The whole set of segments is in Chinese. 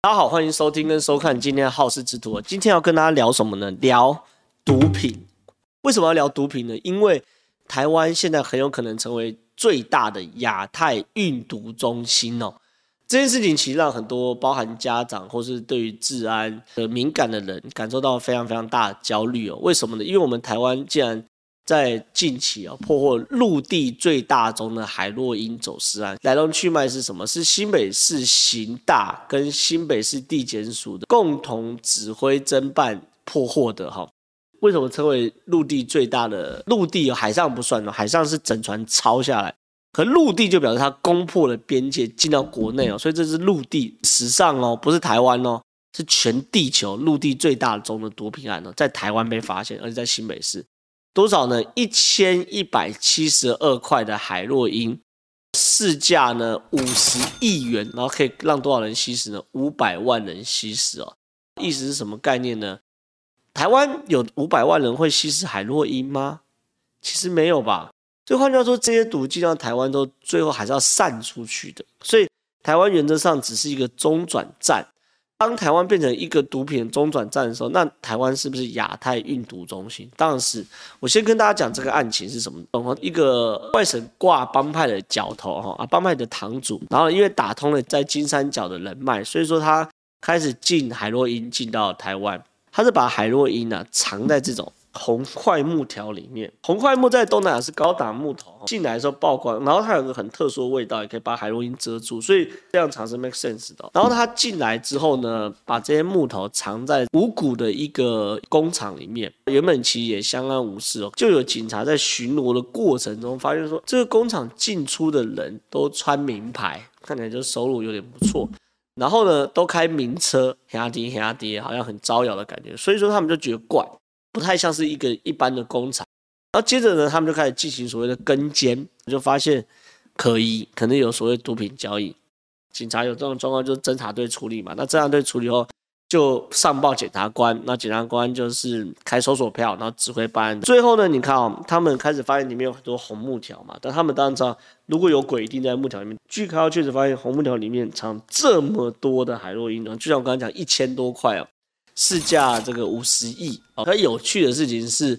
大家好，欢迎收听跟收看今天的好事之徒。今天要跟大家聊什么呢？聊毒品。为什么要聊毒品呢？因为台湾现在很有可能成为最大的亚太运毒中心哦。这件事情其实让很多包含家长或是对于治安的敏感的人感受到非常非常大的焦虑哦。为什么呢？因为我们台湾竟然在近期啊破获陆地最大宗的海洛因走私案，来龙去脉是什么？是新北市刑大跟新北市地检署的共同指挥侦办破获的哈。为什么称为陆地最大的？陆地海上不算哦，海上是整船抄下来，可陆地就表示它攻破了边界进到国内哦，所以这是陆地史上哦，不是台湾哦，是全地球陆地最大宗的毒品案哦，在台湾被发现，而且在新北市。多少呢？一千一百七十二块的海洛因，市价呢五十亿元，然后可以让多少人吸食呢？五百万人吸食哦。意思是什么概念呢？台湾有五百万人会吸食海洛因吗？其实没有吧。所以换句话说，这些毒剂到台湾都最后还是要散出去的。所以台湾原则上只是一个中转站。当台湾变成一个毒品中转站的时候，那台湾是不是亚太运毒中心？当然是。我先跟大家讲这个案情是什么。一个外省挂帮派的角头哈啊，帮派的堂主，然后因为打通了在金三角的人脉，所以说他开始进海洛因进到台湾，他是把海洛因呢、啊、藏在这种。红桧木条里面，红桧木在东南亚是高档木头，进来的时候曝光，然后它有个很特殊的味道，也可以把海洛因遮住，所以这样藏是 make sense 的。然后他进来之后呢，把这些木头藏在五谷的一个工厂里面，原本其实也相安无事哦，就有警察在巡逻的过程中发现说，这个工厂进出的人都穿名牌，看起来就收入有点不错，然后呢都开名车，黑迪黑迪，好像很招摇的感觉，所以说他们就觉得怪。不太像是一个一般的工厂，然后接着呢，他们就开始进行所谓的跟监，就发现可疑，可能有所谓毒品交易。警察有这种状况，就是侦查队处理嘛。那侦查队处理后，就上报检察官，那检察官就是开搜索票，然后指挥办案。最后呢，你看哦，他们开始发现里面有很多红木条嘛，但他们当然知道，如果有鬼一定在木条里面。据开确实发现红木条里面藏这么多的海洛因，就像我刚才讲，一千多块哦。市价这个五十亿哦，它有趣的事情是，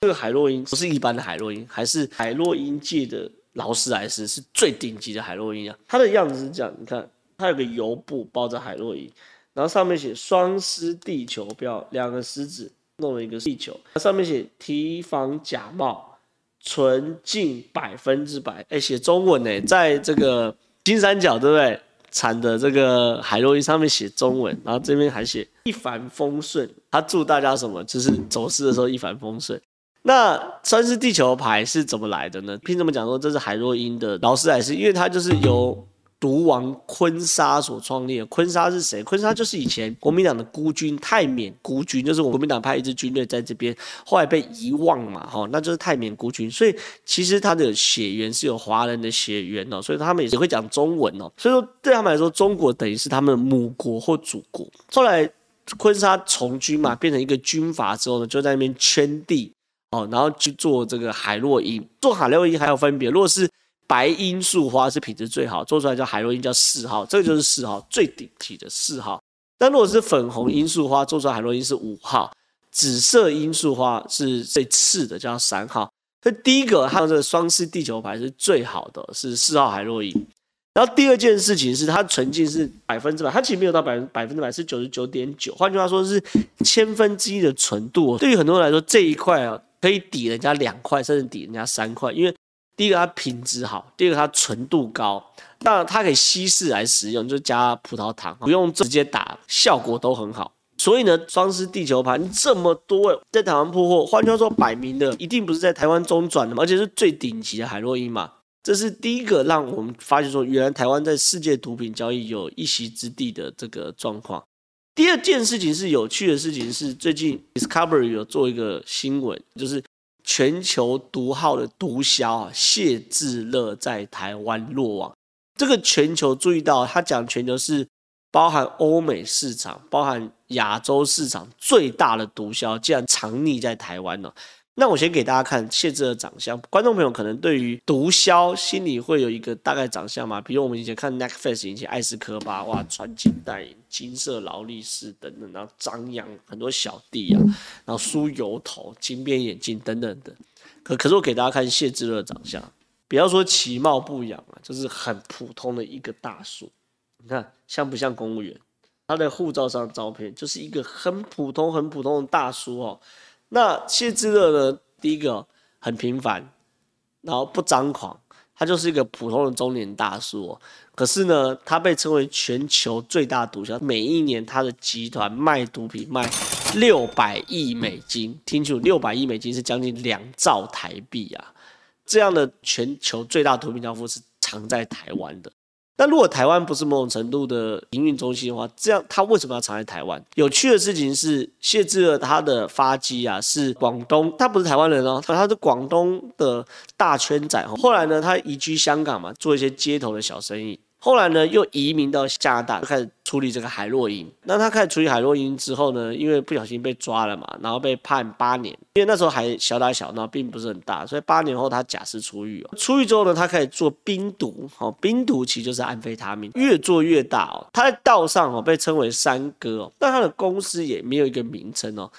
这个海洛因不是一般的海洛因，还是海洛因界的劳斯莱斯，是最顶级的海洛因啊。它的样子是这样，你看，它有个油布包着海洛因，然后上面写双狮地球标，两个狮子弄了一个地球，上面写提防假冒，纯净百分之百，哎，写中文呢，在这个金三角，对不对？产的这个海洛因上面写中文，然后这边还写一帆风顺。他祝大家什么？就是走私的时候一帆风顺。那算是地球牌是怎么来的呢？凭什么讲说这是海洛因的劳斯莱斯？因为它就是由。毒王坤沙所创立的，坤沙是谁？坤沙就是以前国民党的孤军，泰缅孤军，就是我国民党派一支军队在这边，后来被遗忘嘛，哈，那就是泰缅孤军。所以其实他的血缘是有华人的血缘哦，所以他们也会讲中文哦。所以说对他们来说，中国等于是他们的母国或祖国。后来坤沙从军嘛，变成一个军阀之后呢，就在那边圈地哦，然后去做这个海洛因。做海洛因还有分别，如果是白罂粟花是品质最好，做出来叫海洛因叫四号，这个就是四号最顶级的四号。但如果是粉红罂粟花做出来海洛因是五号，紫色罂粟花是最次的叫三号。所以第一个它的这个双狮地球牌是最好的，是四号海洛因。然后第二件事情是它纯净是百分之百，它其实没有到百分百分之百，是九十九点九，换句话说是千分之一的纯度。对于很多人来说，这一块啊可以抵人家两块，甚至抵人家三块，因为。第一个它品质好，第二个它纯度高，那它可以稀释来使用，就加葡萄糖，不用直接打，效果都很好。所以呢，双狮地球盘这么多在台湾破获，换句话说，摆明的一定不是在台湾中转的嘛，而且是最顶级的海洛因嘛。这是第一个让我们发现说，原来台湾在世界毒品交易有一席之地的这个状况。第二件事情是有趣的事情是，最近 Discovery 有做一个新闻，就是。全球毒号的毒枭啊，谢志乐在台湾落网。这个全球注意到，他讲全球是包含欧美市场、包含亚洲市场最大的毒枭，竟然藏匿在台湾了。那我先给大家看谢智勒的长相，观众朋友可能对于毒枭心里会有一个大概长相嘛，比如我们以前看 Netflix 以前艾斯科巴，哇，穿金戴银、金色劳力士等等，然后张扬很多小弟啊，然后梳油头、金边眼镜等等的。可可是我给大家看谢智勒的长相，不要说其貌不扬啊，就是很普通的一个大叔。你看像不像公务员？他的护照上的照片就是一个很普通、很普通的大叔哦。那谢智勒呢？第一个很平凡，然后不张狂，他就是一个普通的中年大叔哦。可是呢，他被称为全球最大毒枭，每一年他的集团卖毒品卖六百亿美金，听清楚，六百亿美金是将近两兆台币啊！这样的全球最大毒品教父是藏在台湾的。但如果台湾不是某种程度的营运中心的话，这样他为什么要藏在台湾？有趣的事情是，谢志乐他的发迹啊是广东，他不是台湾人哦，他是广东的大圈仔。后来呢，他移居香港嘛，做一些街头的小生意。后来呢，又移民到加拿大，就开始处理这个海洛因。那他开始处理海洛因之后呢，因为不小心被抓了嘛，然后被判八年。因为那时候还小打小闹，并不是很大，所以八年后他假释出狱哦。出狱之后呢，他开始做冰毒，哦，冰毒其实就是安非他命，越做越大哦。他在道上哦被称为三哥哦，但他的公司也没有一个名称哦，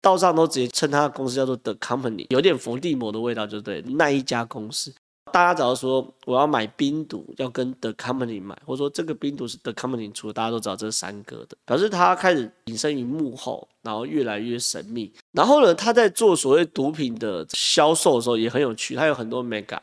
道上都直接称他的公司叫做 The Company，有点伏地魔的味道，就对，那一家公司。大家只要说我要买冰毒，要跟 The Company 买，或者说这个冰毒是 The Company 出的，大家都知道这是三哥的，表示他开始隐身于幕后，然后越来越神秘。然后呢，他在做所谓毒品的销售的时候也很有趣，他有很多 mega。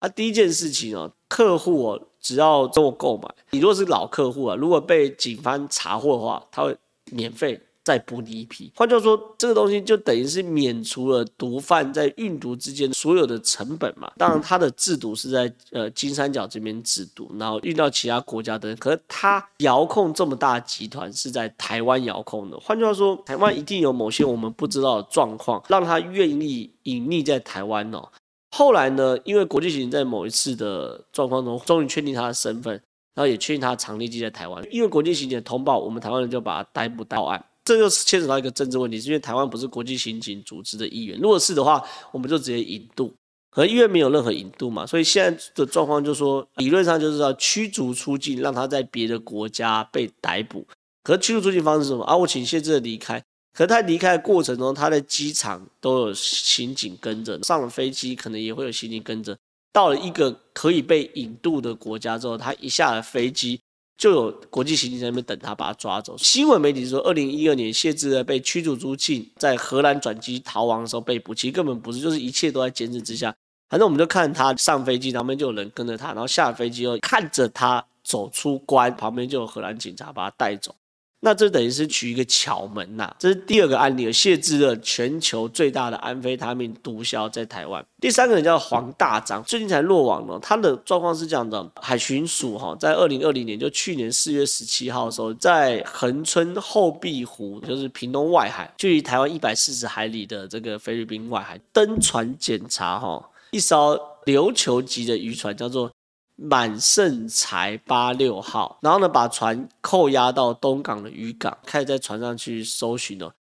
他第一件事情哦，客户哦只要跟我购买，你如果是老客户啊，如果被警方查获的话，他会免费。再补你一批，换句话说，这个东西就等于是免除了毒贩在运毒之间所有的成本嘛。当然，它的制毒是在呃金三角这边制毒，然后运到其他国家的。可是它遥控这么大集团是在台湾遥控的。换句话说，台湾一定有某些我们不知道的状况，让他愿意隐匿在台湾哦。后来呢，因为国际刑警在某一次的状况中，终于确定他的身份，然后也确定他的藏匿地在台湾。因为国际刑警的通报，我们台湾人就把他逮捕到案。这就是牵扯到一个政治问题，是因为台湾不是国际刑警组织的一员。如果是的话，我们就直接引渡，可因为没有任何引渡嘛，所以现在的状况就是说，理论上就是要驱逐出境，让他在别的国家被逮捕。可驱逐出境方式是什么？啊，我请谢智勒离开。可他离开的过程中，他在机场都有刑警跟着，上了飞机可能也会有刑警跟着。到了一个可以被引渡的国家之后，他一下了飞机。就有国际刑警在那边等他，把他抓走。新闻媒体说，二零一二年谢志恩被驱逐出境，在荷兰转机逃亡的时候被捕，其实根本不是，就是一切都在监视之下。反正我们就看他上飞机，旁边就有人跟着他，然后下飞机后看着他走出关，旁边就有荷兰警察把他带走。那这等于是取一个巧门呐、啊，这是第二个案例。谢智勒全球最大的安非他命毒枭在台湾。第三个人叫黄大章，最近才落网了。他的状况是这样的：海巡署哈，在二零二零年，就去年四月十七号的时候，在恒春后壁湖，就是屏东外海，距离台湾一百四十海里的这个菲律宾外海，登船检查哈，一艘琉球级的渔船，叫做。满盛才八六号，然后呢，把船扣押到东港的渔港，开始在船上去搜寻哦，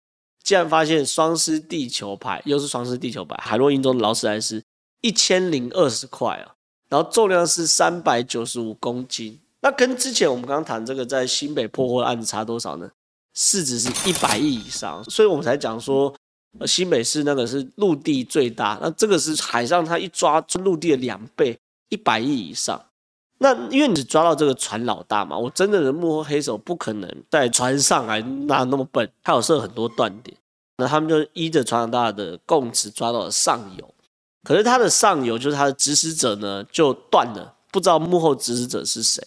竟然发现双狮地球牌，又是双狮地球牌，海洛因中的劳斯莱斯，一千零二十块啊，然后重量是三百九十五公斤，那跟之前我们刚刚谈这个在新北破获的案子差多少呢？市值是一百亿以上，所以我们才讲说，呃新北市那个是陆地最大，那这个是海上，它一抓陆地的两倍。一百亿以上，那因为你抓到这个船老大嘛，我真正的幕后黑手不可能在船上还哪那么笨，他有设很多断点，那他们就依着船老大的供词抓到了上游，可是他的上游就是他的指使者呢就断了，不知道幕后指使者是谁。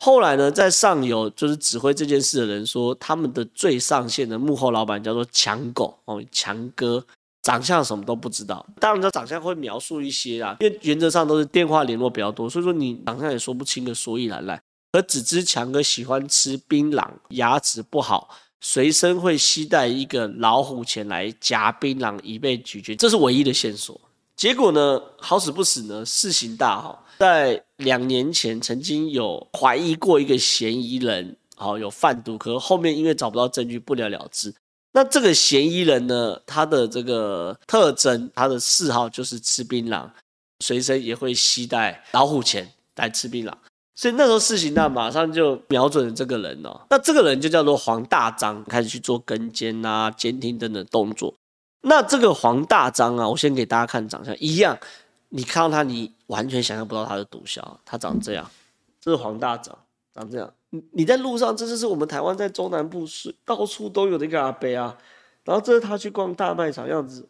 后来呢，在上游就是指挥这件事的人说，他们的最上线的幕后老板叫做强狗哦，强哥。长相什么都不知道，当然他长相会描述一些啦，因为原则上都是电话联络比较多，所以说你长相也说不清个所以然来。而只知强哥喜欢吃槟榔，牙齿不好，随身会携带一个老虎钳来夹槟榔以备咀嚼，这是唯一的线索。结果呢，好死不死呢，事情大好，在两年前曾经有怀疑过一个嫌疑人，好有贩毒，可后面因为找不到证据，不了了之。那这个嫌疑人呢，他的这个特征，他的嗜好就是吃槟榔，随身也会携带老虎钳来吃槟榔。所以那时候四刑大马上就瞄准了这个人哦。那这个人就叫做黄大章，开始去做跟监啊、监听等等动作。那这个黄大章啊，我先给大家看长相，一样，你看到他，你完全想象不到他的毒枭，他长这样。这是黄大章，长这样。你你在路上，这就是我们台湾在中南部是到处都有的一个阿伯啊。然后这是他去逛大卖场样子，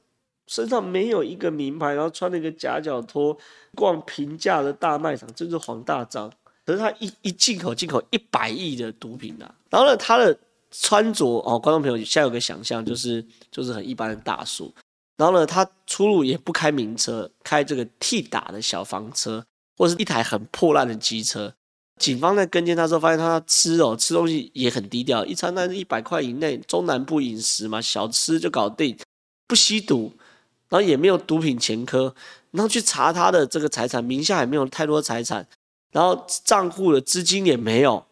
身上没有一个名牌，然后穿了一个夹脚拖，逛平价的大卖场，这就是黄大章。可是他一一进口进口一百亿的毒品啊，然后呢，他的穿着哦，观众朋友现在有个想象，就是就是很一般的大叔，然后呢，他出入也不开名车，开这个替打的小房车，或是一台很破烂的机车。警方在跟进他时候，发现他吃哦吃东西也很低调，一餐大概是一百块以内，中南部饮食嘛，小吃就搞定，不吸毒，然后也没有毒品前科，然后去查他的这个财产，名下也没有太多财产。然后账户的资金也没有，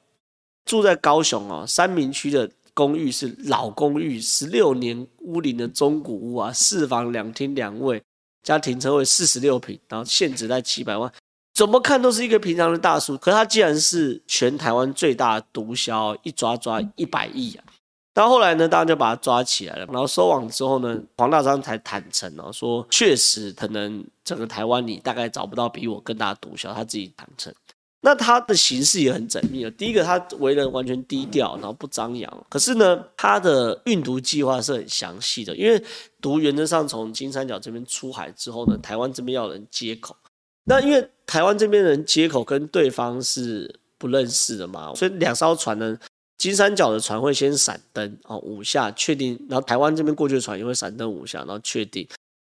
住在高雄哦，三民区的公寓是老公寓，十六年屋龄的中古屋啊，四房两厅两卫，加停车位四十六坪，然后现值在七百万，怎么看都是一个平常的大叔，可他竟然是全台湾最大的毒枭，一抓抓一百亿啊！到后来呢，当然就把他抓起来了。然后收网之后呢，黄大章才坦诚哦，说确实可能整个台湾你大概找不到比我更大的毒枭，他自己坦诚。那他的行事也很缜密啊。第一个，他为人完全低调，然后不张扬。可是呢，他的运毒计划是很详细的，因为毒原则上从金三角这边出海之后呢，台湾这边要人接口。那因为台湾这边人接口跟对方是不认识的嘛，所以两艘船呢。金三角的船会先闪灯哦，五下确定，然后台湾这边过去的船也会闪灯五下，然后确定，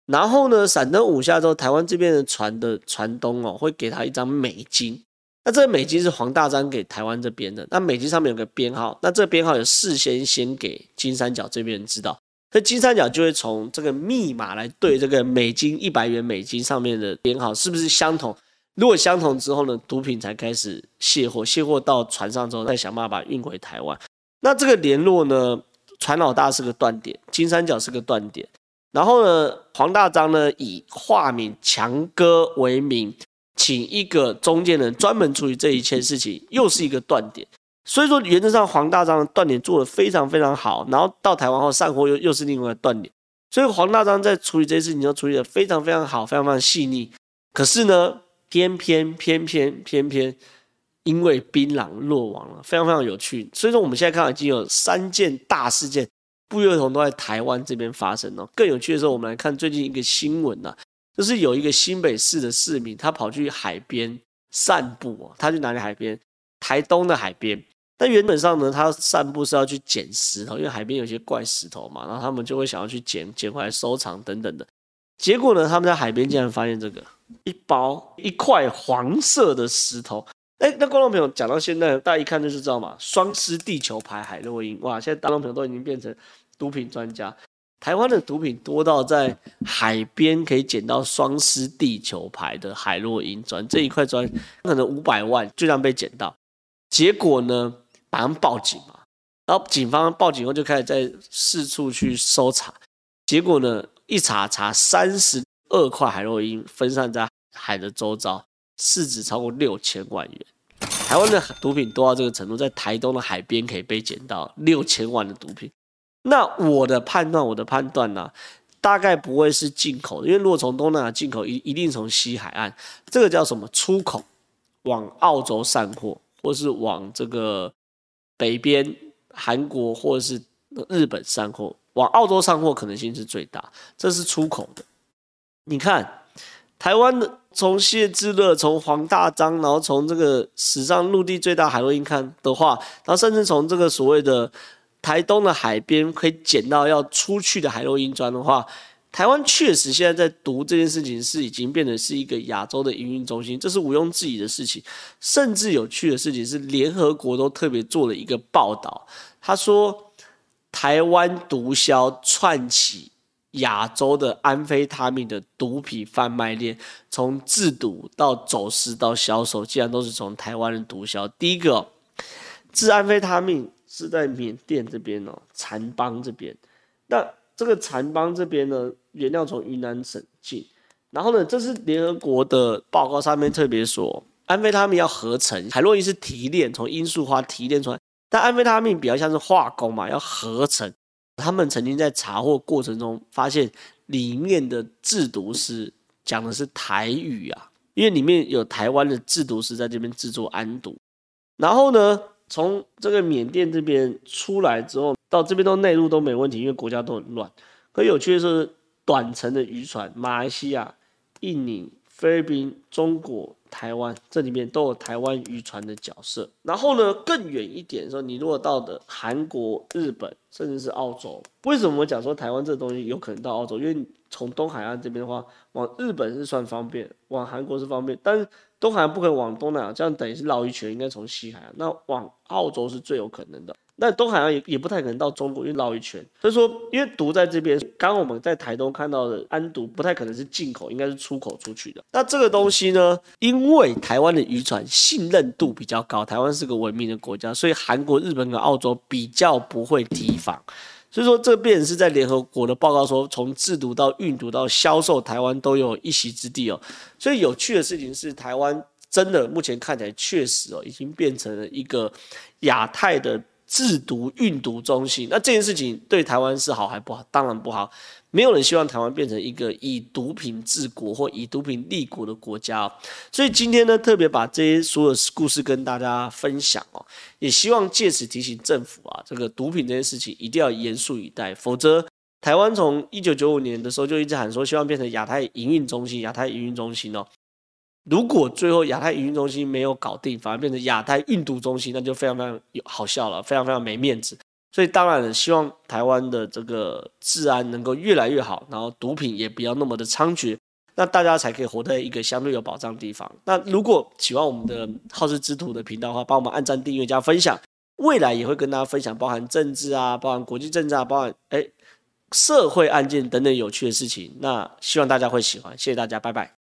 然后呢，闪灯五下之后，台湾这边的船的船东哦会给他一张美金，那这个美金是黄大章给台湾这边的，那美金上面有个编号，那这个编号有事先先给金三角这边人知道，所以金三角就会从这个密码来对这个美金一百元美金上面的编号是不是相同。如果相同之后呢，毒品才开始卸货，卸货到船上之后再想办法运回台湾。那这个联络呢，船老大是个断点，金三角是个断点。然后呢，黄大章呢以化名强哥为名，请一个中间人专门处理这一切事情，又是一个断点。所以说原则上黄大章的断点做得非常非常好。然后到台湾后散货又又是另外一个断点。所以黄大章在处理这些事情就处理得非常非常好，非常非常细腻。可是呢，偏偏偏偏偏偏，因为槟榔落网了，非常非常有趣。所以说，我们现在看到已经有三件大事件，不约而同都在台湾这边发生了。更有趣的时候，我们来看最近一个新闻呐，就是有一个新北市的市民，他跑去海边散步哦，他去哪里海边？台东的海边。但原本上呢，他散步是要去捡石头，因为海边有些怪石头嘛，然后他们就会想要去捡捡回来收藏等等的。结果呢，他们在海边竟然发现这个。一包一块黄色的石头，哎，那观众朋友讲到现在，大家一看就是知道嘛，双狮地球牌海洛因，哇！现在观众朋友都已经变成毒品专家。台湾的毒品多到在海边可以捡到双狮地球牌的海洛因砖，这一块砖可能五百万就这样被捡到。结果呢，马上报警嘛，然后警方报警后就开始在四处去搜查，结果呢，一查查三十。二块海洛因分散在海的周遭，市值超过六千万元。台湾的毒品多到这个程度，在台东的海边可以被捡到六千万的毒品。那我的判断，我的判断呢、大概不会是进口的，因为如果从东南亚进口，一一定从西海岸，这个叫什么？出口往澳洲散货，或是往这个北边韩国或者是日本上货，往澳洲上货可能性是最大，这是出口的。你看，台湾的从谢志乐，从黄大章，然后从这个史上陆地最大海洛因看的话，然后甚至从这个所谓的台东的海边可以捡到要出去的海洛因砖的话，台湾确实现在在毒这件事情是已经变成是一个亚洲的营运中心，这是毋庸置疑的事情。甚至有趣的事情是，联合国都特别做了一个报道，他说台湾毒枭窜起。亚洲的安非他命的毒品贩卖链，从制毒到走私到销售，竟然都是从台湾的毒枭。第一个、哦，制安非他命是在缅甸这边哦，撣邦这边。那这个残邦这边呢，原料从云南省进，然后呢，这是联合国的报告上面特别说，安非他命要合成，海洛因是提炼，从罂粟花提炼出来，但安非他命比较像是化工嘛，要合成。他们曾经在查获过程中发现，里面的制毒师讲的是台语啊，因为里面有台湾的制毒师在这边制作安毒。然后呢，从这个缅甸这边出来之后，到这边都内陆都没问题，因为国家都很乱。可有趣的是，短程的渔船，马来西亚、印尼、菲律宾、中国。台湾这里面都有台湾渔船的角色，然后呢，更远一点的时候，你如果到的韩国、日本，甚至是澳洲，为什么我讲说台湾这东西有可能到澳洲？因为从东海岸这边的话，往日本是算方便，往韩国是方便，但是东海岸不可能往东南亚，这样等于是绕一圈，应该从西海岸，那往澳洲是最有可能的。那东海岸也也不太可能到中国，因为绕一圈。所以说，因为毒在这边，刚刚我们在台东看到的安毒不太可能是进口，应该是出口出去的。那这个东西呢，因为台湾的渔船信任度比较高，台湾是个文明的国家，所以韩国、日本跟澳洲比较不会提防。所以说，这便是在联合国的报告说，从制毒到运毒到销售，台湾都有一席之地哦。所以有趣的事情是，台湾真的目前看起来确实哦，已经变成了一个亚太的。制毒运毒中心，那这件事情对台湾是好还不好？当然不好。没有人希望台湾变成一个以毒品治国或以毒品立国的国家哦。所以今天呢，特别把这些所有故事跟大家分享哦，也希望借此提醒政府啊，这个毒品这件事情一定要严肃以待，否则台湾从一九九五年的时候就一直喊说，希望变成亚太营运中心，亚太营运中心哦。如果最后亚太营运中心没有搞定，反而变成亚太运毒中心，那就非常非常有好笑了，非常非常没面子。所以当然希望台湾的这个治安能够越来越好，然后毒品也不要那么的猖獗，那大家才可以活在一个相对有保障的地方。那如果喜欢我们的好事之徒的频道的话，帮我们按赞、订阅、加分享。未来也会跟大家分享包含政治啊，包含国际政治啊，包含哎社会案件等等有趣的事情。那希望大家会喜欢，谢谢大家，拜拜。